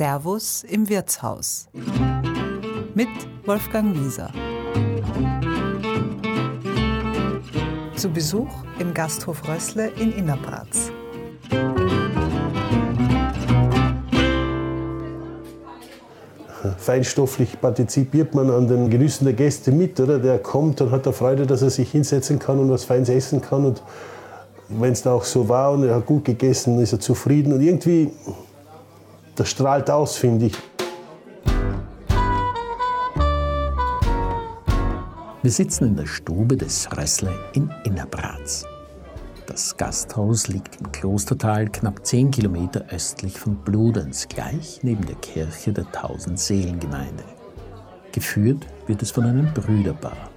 Servus im Wirtshaus mit Wolfgang Wieser. Zu Besuch im Gasthof Rössle in Innerbratz. Feinstofflich partizipiert man an den Genüssen der Gäste mit, oder? Der kommt und hat er Freude, dass er sich hinsetzen kann und was Feins essen kann. Und wenn es da auch so war und er hat gut gegessen, ist er zufrieden. Und irgendwie, das strahlt aus, finde ich. Wir sitzen in der Stube des Rössle in Innerbratz. Das Gasthaus liegt im Klostertal knapp 10 Kilometer östlich von Bludenz, gleich neben der Kirche der Tausendseelengemeinde. Geführt wird es von einem Brüderpaar.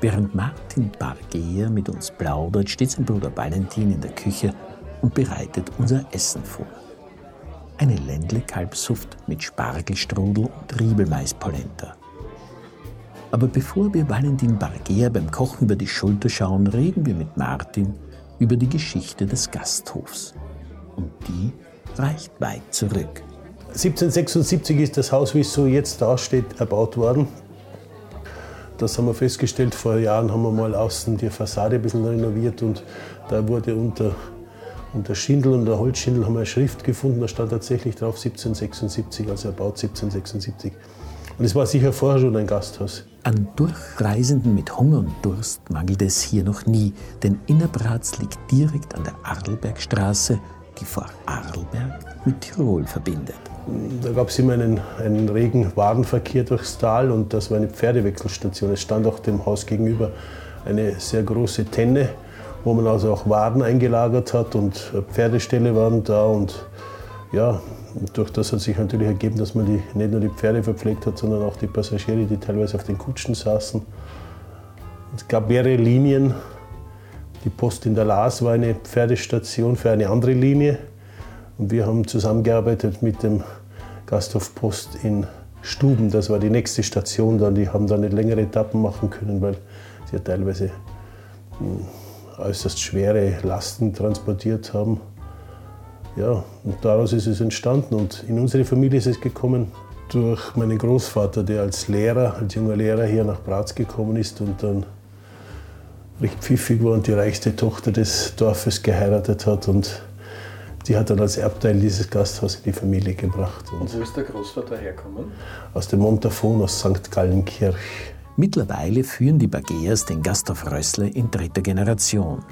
Während Martin Bargeer mit uns plaudert, steht sein Bruder Valentin in der Küche und bereitet unser Essen vor. Eine Ländle-Kalbsuft mit Spargelstrudel und Riebelmaispolenta. Aber bevor wir Valentin Bargea beim Kochen über die Schulter schauen, reden wir mit Martin über die Geschichte des Gasthofs. Und die reicht weit zurück. 1776 ist das Haus, wie es so jetzt dasteht, erbaut worden. Das haben wir festgestellt. Vor Jahren haben wir mal außen die Fassade ein bisschen renoviert und da wurde unter, unter Schindel und der Holzschindel haben wir eine Schrift gefunden. Da stand tatsächlich drauf 1776, also erbaut 1776. Und es war sicher vorher schon ein Gasthaus. An Durchreisenden mit Hunger und Durst mangelt es hier noch nie, denn Innerbratz liegt direkt an der Arlbergstraße, die vor Arlberg mit Tirol verbindet. Da gab es immer einen, einen regen Warenverkehr durchs Tal und das war eine Pferdewechselstation. Es stand auch dem Haus gegenüber eine sehr große Tenne, wo man also auch Waren eingelagert hat und Pferdeställe waren da und ja, durch das hat sich natürlich ergeben, dass man die, nicht nur die Pferde verpflegt hat, sondern auch die Passagiere, die teilweise auf den Kutschen saßen. Es gab mehrere Linien. Die Post in der Laas war eine Pferdestation für eine andere Linie. Und wir haben zusammengearbeitet mit dem Gasthof Post in Stuben. Das war die nächste Station dann. Die haben dann nicht längere Etappen machen können, weil sie ja teilweise hm, äußerst schwere Lasten transportiert haben. Ja, und daraus ist es entstanden. Und in unsere Familie ist es gekommen durch meinen Großvater, der als Lehrer, als junger Lehrer hier nach Bratz gekommen ist und dann recht pfiffig war und die reichste Tochter des Dorfes geheiratet hat. Und die hat dann als Erbteil dieses Gasthaus in die Familie gebracht. Und, und wo ist der Großvater hergekommen? Aus dem Montafon, aus St. Gallenkirch. Mittlerweile führen die Bageas den Gasthof Rössle in dritter Generation.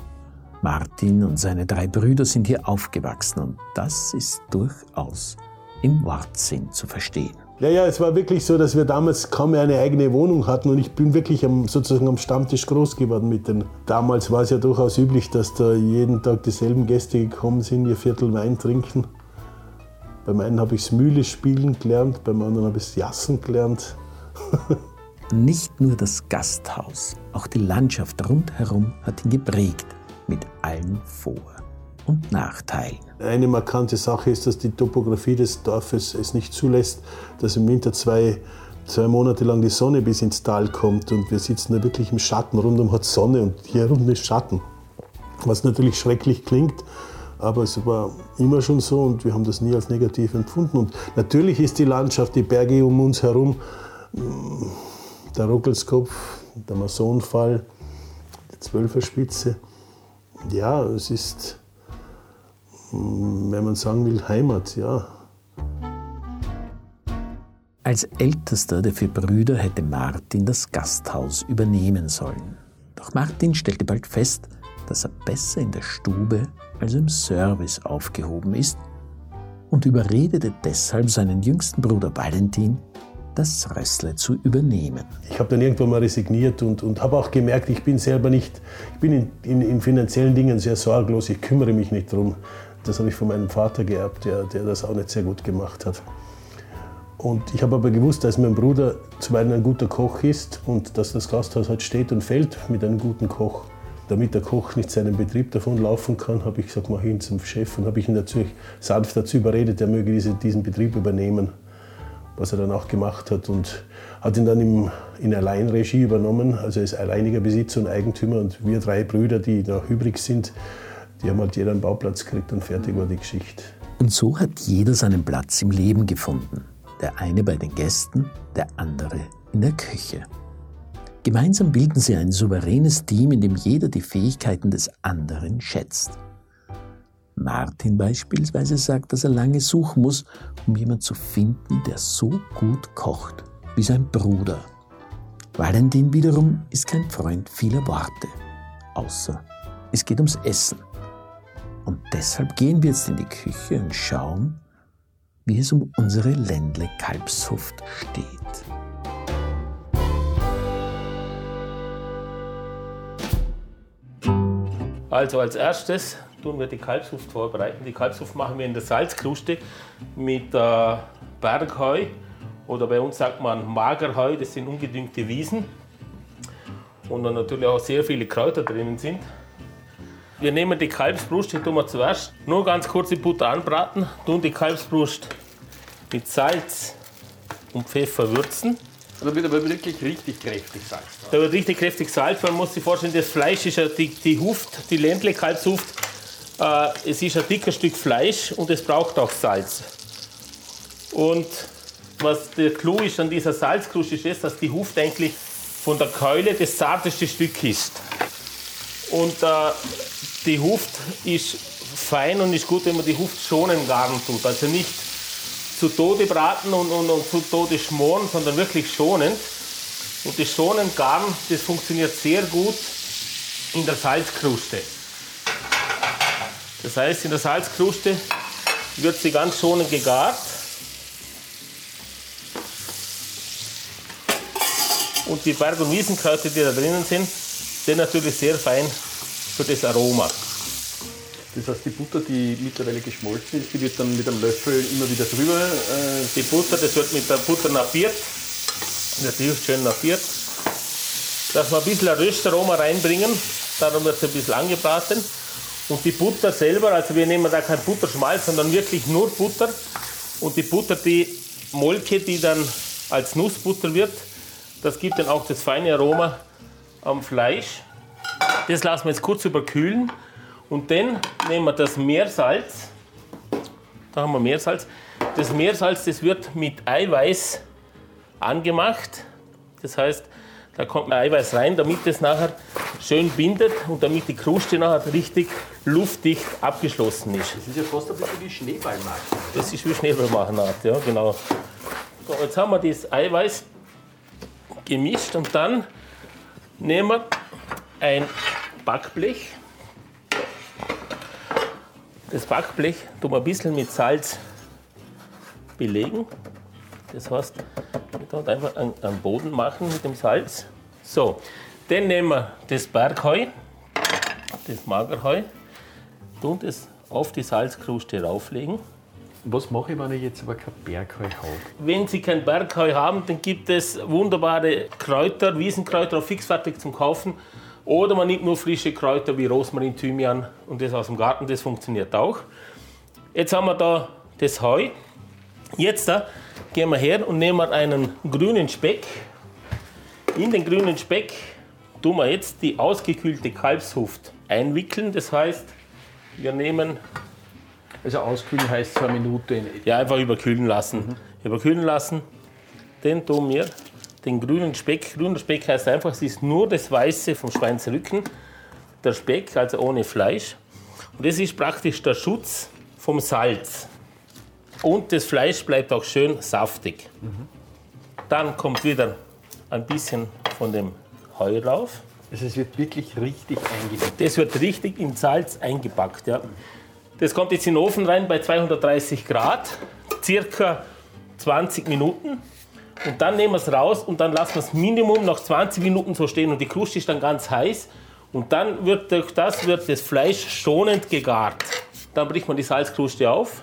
Martin und seine drei Brüder sind hier aufgewachsen und das ist durchaus im Wortsinn zu verstehen. Ja, ja, es war wirklich so, dass wir damals kaum mehr eine eigene Wohnung hatten und ich bin wirklich am, sozusagen am Stammtisch groß geworden mit den. Damals war es ja durchaus üblich, dass da jeden Tag dieselben Gäste gekommen sind, ihr Viertel Wein trinken. Beim einen habe ich das Mühle spielen gelernt, beim anderen habe ich das Jassen gelernt. Nicht nur das Gasthaus, auch die Landschaft rundherum hat ihn geprägt mit allen Vor- und Nachteilen. Eine markante Sache ist, dass die Topografie des Dorfes es nicht zulässt, dass im Winter zwei, zwei Monate lang die Sonne bis ins Tal kommt und wir sitzen da wirklich im Schatten. Rundum hat Sonne und hier unten ist Schatten. Was natürlich schrecklich klingt, aber es war immer schon so und wir haben das nie als negativ empfunden. Und natürlich ist die Landschaft, die Berge um uns herum, der Rockelskopf, der Masonfall, die Zwölferspitze, ja, es ist, wenn man sagen will, Heimat, ja. Als ältester der vier Brüder hätte Martin das Gasthaus übernehmen sollen. Doch Martin stellte bald fest, dass er besser in der Stube als im Service aufgehoben ist und überredete deshalb seinen jüngsten Bruder Valentin, das Rössle zu übernehmen. Ich habe dann irgendwann mal resigniert und, und habe auch gemerkt, ich bin selber nicht, ich bin in, in, in, finanziellen Dingen sehr sorglos, ich kümmere mich nicht darum. Das habe ich von meinem Vater geerbt, der, der das auch nicht sehr gut gemacht hat. Und ich habe aber gewusst, dass mein Bruder zum einen ein guter Koch ist und dass das Gasthaus halt steht und fällt mit einem guten Koch. Damit der Koch nicht seinen Betrieb davon laufen kann, habe ich gesagt, mach ihn zum Chef und habe ich ihn dazu, sanft dazu überredet, er möge diese, diesen Betrieb übernehmen was er dann auch gemacht hat und hat ihn dann im, in Alleinregie übernommen. Also er ist alleiniger Besitzer und Eigentümer und wir drei Brüder, die noch übrig sind, die haben halt jeder einen Bauplatz gekriegt und fertig war die Geschichte. Und so hat jeder seinen Platz im Leben gefunden. Der eine bei den Gästen, der andere in der Küche. Gemeinsam bilden sie ein souveränes Team, in dem jeder die Fähigkeiten des anderen schätzt. Martin beispielsweise sagt, dass er lange suchen muss, um jemanden zu finden, der so gut kocht wie sein Bruder. Valentin wiederum ist kein Freund vieler Worte, außer es geht ums Essen. Und deshalb gehen wir jetzt in die Küche und schauen, wie es um unsere Ländle Kalbshuft steht. Also als erstes tun wir die Kalbshuft vorbereiten. Die Kalbshuft machen wir in der Salzkruste mit äh, Bergheu oder bei uns sagt man Magerheu, das sind ungedüngte Wiesen. Und dann natürlich auch sehr viele Kräuter drinnen sind. Wir nehmen die Kalbsbrust, die tun wir zuerst nur ganz kurz in Butter anbraten, tun die Kalbsbrust mit Salz und Pfeffer würzen. Da wird aber wirklich richtig kräftig Salz. Da wird richtig kräftig Salz. Man muss sich vorstellen, das Fleisch ist ja die, die Huft, die Ländle Kalbshuft. Äh, es ist ein dicker Stück Fleisch und es braucht auch Salz. Und was der Clou ist an dieser Salzkruste ist, das, dass die Huft eigentlich von der Keule das zarteste Stück ist. Und äh, die Huft ist fein und ist gut, wenn man die Huft schonen garen tut. Also nicht zu Tode braten und, und, und zu Tode schmoren, sondern wirklich schonend. Und das schonen garen, das funktioniert sehr gut in der Salzkruste. Das heißt, in der Salzkruste wird sie ganz schonend gegart. Und die Berg- und Wiesenkräuter, die da drinnen sind, sind natürlich sehr fein für das Aroma. Das heißt, die Butter, die mittlerweile geschmolzen ist, die wird dann mit einem Löffel immer wieder drüber. Äh, Die Butter, das wird mit der Butter nappiert. Natürlich schön nappiert. Dass wir ein bisschen ein Röstaroma reinbringen. Darum wird es ein bisschen angebraten. Und die Butter selber, also wir nehmen da kein Butterschmalz, sondern wirklich nur Butter. Und die Butter, die Molke, die dann als Nussbutter wird, das gibt dann auch das feine Aroma am Fleisch. Das lassen wir jetzt kurz überkühlen. Und dann nehmen wir das Meersalz. Da haben wir Meersalz. Das Meersalz, das wird mit Eiweiß angemacht. Das heißt, da kommt Eiweiß rein, damit es nachher schön bindet und damit die Kruste nachher richtig luftdicht abgeschlossen ist. das ist ja fast ein bisschen wie Schneeballmarkt. Das ist wie Schneeballmachenart, ja, genau. So, jetzt haben wir das Eiweiß gemischt und dann nehmen wir ein Backblech. Das Backblech tun wir ein bisschen mit Salz belegen. Das heißt, wir dort einfach einen, einen Boden machen mit dem Salz. So, dann nehmen wir das Bergheu, das Magerheu, tun das auf die Salzkruste rauflegen. Was mache ich, wenn ich jetzt aber kein Bergheu habe? Wenn Sie kein Bergheu haben, dann gibt es wunderbare Kräuter, Wiesenkräuter, auch fixfertig zum Kaufen. Oder man nimmt nur frische Kräuter wie Rosmarin, Thymian und das aus dem Garten, das funktioniert auch. Jetzt haben wir da das Heu. Jetzt da gehen wir her und nehmen einen grünen Speck. In den grünen Speck tun wir jetzt die ausgekühlte Kalbshuft einwickeln. Das heißt, wir nehmen Also auskühlen heißt zwei Minuten ja, einfach überkühlen lassen. Überkühlen lassen. Den tun wir den grünen Speck. Grüner Speck heißt einfach, es ist nur das Weiße vom Schweinsrücken. Der Speck, also ohne Fleisch. Und das ist praktisch der Schutz vom Salz. Und das Fleisch bleibt auch schön saftig. Dann kommt wieder ein bisschen von dem Heu rauf. Also es wird wirklich richtig eingedeckt. Das wird richtig in Salz eingepackt. Ja. Das kommt jetzt in den Ofen rein bei 230 Grad, circa 20 Minuten. Und dann nehmen wir es raus und dann lassen wir es Minimum noch 20 Minuten so stehen und die Kruste ist dann ganz heiß. Und dann wird durch das wird das Fleisch schonend gegart. Dann bricht man die Salzkruste auf,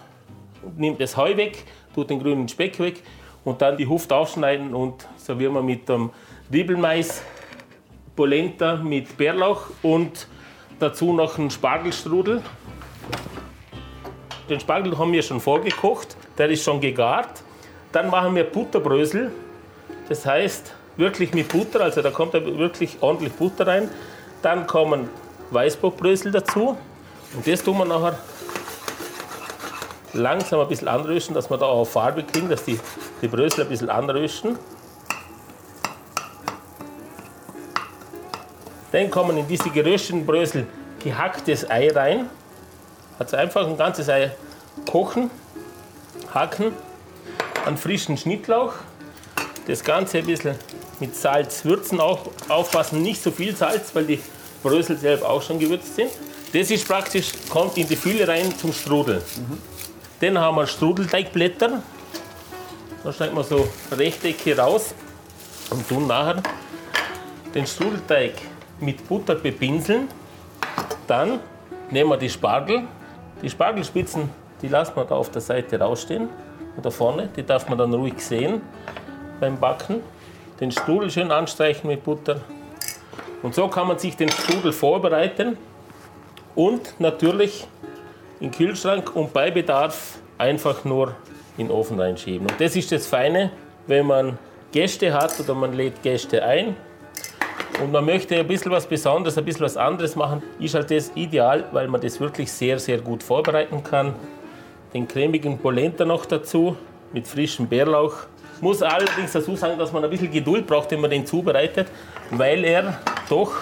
nimmt das Heu weg, tut den grünen Speck weg und dann die Huft aufschneiden und servieren wir mit dem Riebelmais, Polenta mit Bärlauch und dazu noch einen Spargelstrudel. Den Spargel haben wir schon vorgekocht, der ist schon gegart. Dann machen wir Butterbrösel, das heißt wirklich mit Butter, also da kommt wirklich ordentlich Butter rein. Dann kommen Weißbockbrösel dazu und das tun wir nachher langsam ein bisschen anrösten, dass wir da auch Farbe kriegen, dass die, die Brösel ein bisschen anrösten. Dann kommen in diese gerösteten Brösel gehacktes Ei rein. Also einfach ein ganzes Ei kochen, hacken, einen frischen Schnittlauch, das Ganze ein bisschen mit Salz würzen, auch aufpassen, nicht so viel Salz, weil die Brösel selbst auch schon gewürzt sind. Das ist praktisch, kommt in die Fülle rein zum Strudeln. Mhm. Dann haben wir Strudelteigblätter. Da schneiden wir so Rechtecke raus und tun nachher den Strudelteig mit Butter bepinseln. Dann nehmen wir die Spargel. Die Spargelspitzen, die lassen wir da auf der Seite rausstehen. Da vorne, die darf man dann ruhig sehen beim Backen. Den Strudel schön anstreichen mit Butter. Und so kann man sich den Strudel vorbereiten und natürlich in den Kühlschrank und bei Bedarf einfach nur in den Ofen reinschieben. Und das ist das Feine, wenn man Gäste hat oder man lädt Gäste ein und man möchte ein bisschen was Besonderes, ein bisschen was anderes machen, ist halt das ideal, weil man das wirklich sehr, sehr gut vorbereiten kann. Den cremigen Polenta noch dazu mit frischem Bärlauch. Muss allerdings dazu sagen, dass man ein bisschen Geduld braucht, wenn man den zubereitet, weil er doch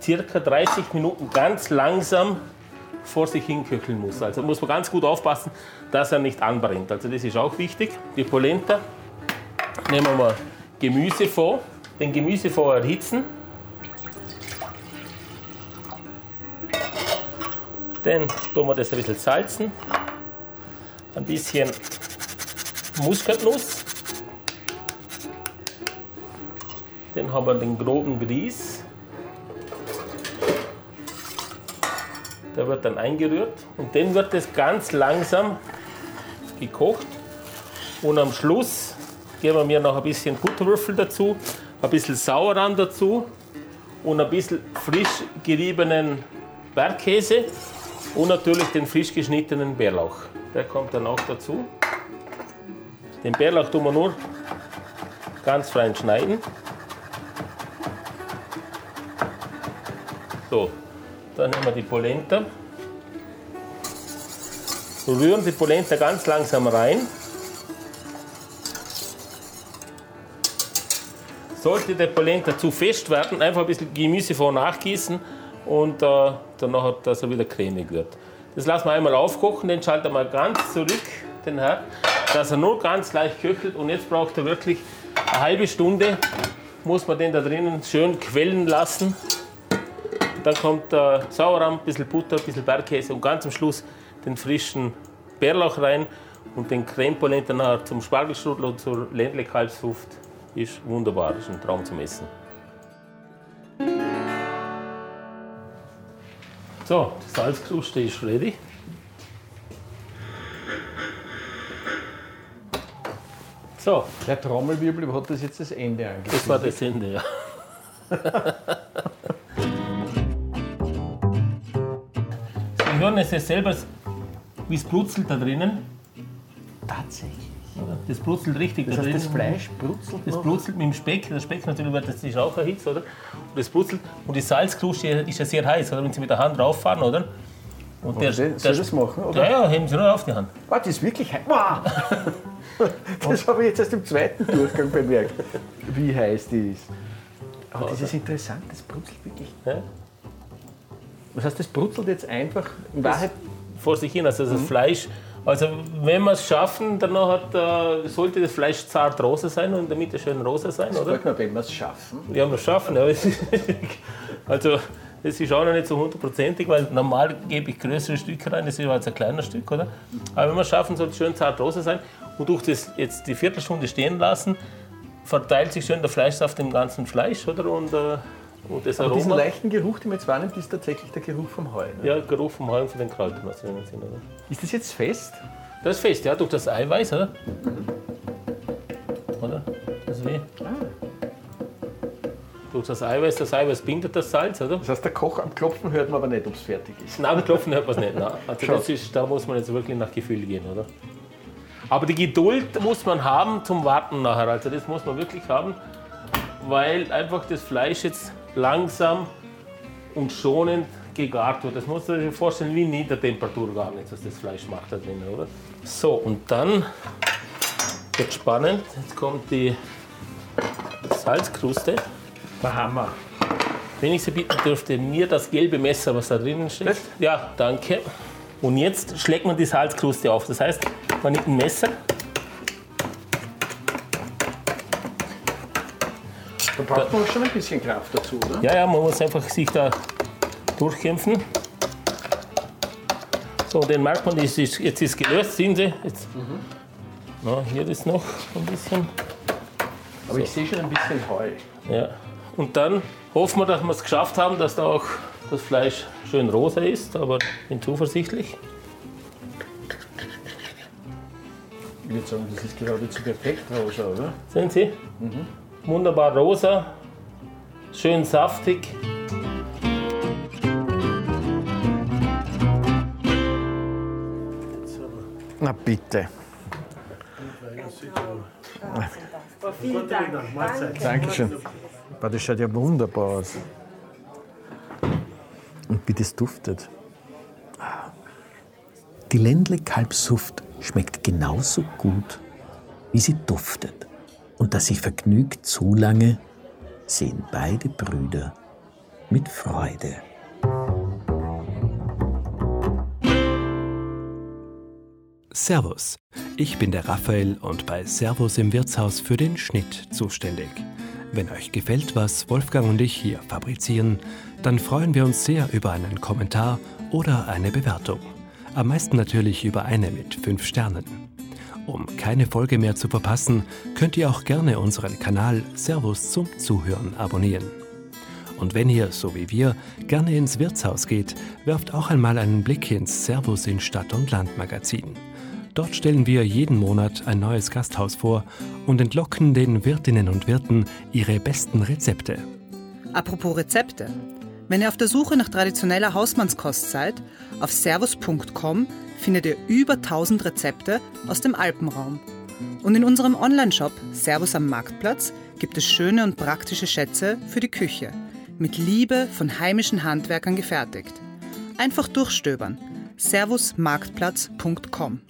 circa 30 Minuten ganz langsam vor sich hin köcheln muss. Also muss man ganz gut aufpassen, dass er nicht anbrennt. Also das ist auch wichtig. Die Polenta nehmen wir Gemüse vor, den Gemüse vor erhitzen. Dann tun wir das ein bisschen salzen, ein bisschen Muskatnuss. Dann haben wir den groben Grieß. Der wird dann eingerührt und dann wird das ganz langsam gekocht. Und am Schluss geben wir mir noch ein bisschen Butterwürfel dazu, ein bisschen Sauerrahm dazu und ein bisschen frisch geriebenen Bergkäse und natürlich den frisch geschnittenen Bärlauch. Der kommt dann auch dazu. Den Bärlauch tun wir nur ganz fein schneiden. So, dann nehmen wir die Polenta. Rühren die Polenta ganz langsam rein. Sollte der Polenta zu fest werden, einfach ein bisschen Gemüse vor nachgießen und äh, danach, dass er wieder cremig wird. Das lassen wir einmal aufkochen, den schalten wir ganz zurück, den Herd, dass er nur ganz leicht köchelt und jetzt braucht er wirklich eine halbe Stunde, muss man den da drinnen schön quellen lassen. Dann kommt äh, Sauerrahm, ein bisschen Butter, ein bisschen Bergkäse und ganz am Schluss den frischen Bärlauch rein und den Creme Polenta nachher zum Spargelstrudel und zur Ländle-Kalbsfuft. Ist wunderbar, ist ein Traum zum Essen. So, die Salzkruste ist ready. So. Der Trommelwirbel hat das jetzt das Ende angekündigt. Das war das Ende, ja. hören es ja selber, wie es brutzelt da drinnen. Tatsächlich. Das brutzelt richtig das da heißt, das Fleisch brutzelt Das noch? brutzelt mit dem Speck. Der Speck natürlich wird das ist auch erhitzt, oder? Und das brutzelt. Und die Salzkruste ist ja sehr heiß, oder? Wenn Sie mit der Hand rauffahren, oder? Und der, soll das machen, oder? Ja, ja, heben Sie nur auf die Hand. Ah, das ist wirklich heiß. Wow. Das habe ich jetzt erst im zweiten Durchgang bemerkt, wie heiß die ist. Aber das ist interessant, das brutzelt wirklich. Ja? Das heißt, das brutzelt jetzt einfach in Wahrheit. Vor sich hin, also das Fleisch. Also wenn wir es schaffen, dann hat, äh, sollte das Fleisch zart rosa sein und in der Mitte schön rosa sein, oder? Sag mal, wenn wir es schaffen. Ja, wir es schaffen. Ja. also das ist auch noch nicht so hundertprozentig, weil normal gebe ich größere Stücke rein, das ist jetzt ein kleiner Stück, oder? Aber wenn wir es schaffen, soll es schön zart rosa sein und durch das jetzt die Viertelstunde stehen lassen, verteilt sich schön der Fleischsaft im ganzen Fleisch, oder? Und, äh, und das Aber diesen Aroma. leichten Geruch, den man jetzt wahrnimmt, ist tatsächlich der Geruch vom Heu. Ne? Ja, Geruch vom Heu und von den Kräutern, sind, oder? Ist das jetzt fest? Das ist fest, ja, durch das Eiweiß, oder? Oder? Das ist wie. Durch das Eiweiß, das Eiweiß bindet das Salz, oder? Das heißt, der Koch am Klopfen hört man aber nicht, ob es fertig ist. Nein, am Klopfen hört man es nicht. Nein. Also das ist, da muss man jetzt wirklich nach Gefühl gehen, oder? Aber die Geduld muss man haben zum Warten nachher. Also das muss man wirklich haben, weil einfach das Fleisch jetzt langsam und schonend gegart wird. Das muss man sich vorstellen wie Niedertemperatur gar nicht, was das Fleisch macht da drin, oder? So, und dann wird spannend. Jetzt kommt die Salzkruste. Hammer. Wenn ich Sie bitten dürfte, mir das gelbe Messer, was da drinnen steht. Das? Ja, danke. Und jetzt schlägt man die Salzkruste auf. Das heißt, man nimmt ein Messer, Da braucht man schon ein bisschen Kraft dazu, oder? Ja, ja, man muss einfach sich da durchkämpfen. So, den merkt man, das ist, jetzt ist gelöst, sehen Sie. Jetzt. Na, hier ist noch ein bisschen. Aber ich sehe schon ein bisschen Heu. Ja. Und dann hoffen wir, dass wir es geschafft haben, dass da auch das Fleisch schön rosa ist, aber bin zuversichtlich. Ich würde sagen, das ist geradezu perfekt rosa, oder? Sehen Sie? Wunderbar rosa, schön saftig. Na bitte. Vielen Dank. Danke. Dankeschön. Boah, das schaut ja wunderbar aus. Und wie das duftet. Die Ländle Kalbsuft schmeckt genauso gut, wie sie duftet. Und dass sie vergnügt zu lange, sehen beide Brüder mit Freude. Servus, ich bin der Raphael und bei Servus im Wirtshaus für den Schnitt zuständig. Wenn euch gefällt, was Wolfgang und ich hier fabrizieren, dann freuen wir uns sehr über einen Kommentar oder eine Bewertung. Am meisten natürlich über eine mit 5 Sternen. Um keine Folge mehr zu verpassen, könnt ihr auch gerne unseren Kanal Servus zum Zuhören abonnieren. Und wenn ihr, so wie wir, gerne ins Wirtshaus geht, werft auch einmal einen Blick ins Servus in Stadt und Land Magazin. Dort stellen wir jeden Monat ein neues Gasthaus vor und entlocken den Wirtinnen und Wirten ihre besten Rezepte. Apropos Rezepte. Wenn ihr auf der Suche nach traditioneller Hausmannskost seid, auf servus.com findet ihr über 1000 Rezepte aus dem Alpenraum. Und in unserem Onlineshop Servus am Marktplatz gibt es schöne und praktische Schätze für die Küche, mit Liebe von heimischen Handwerkern gefertigt. Einfach durchstöbern. servusmarktplatz.com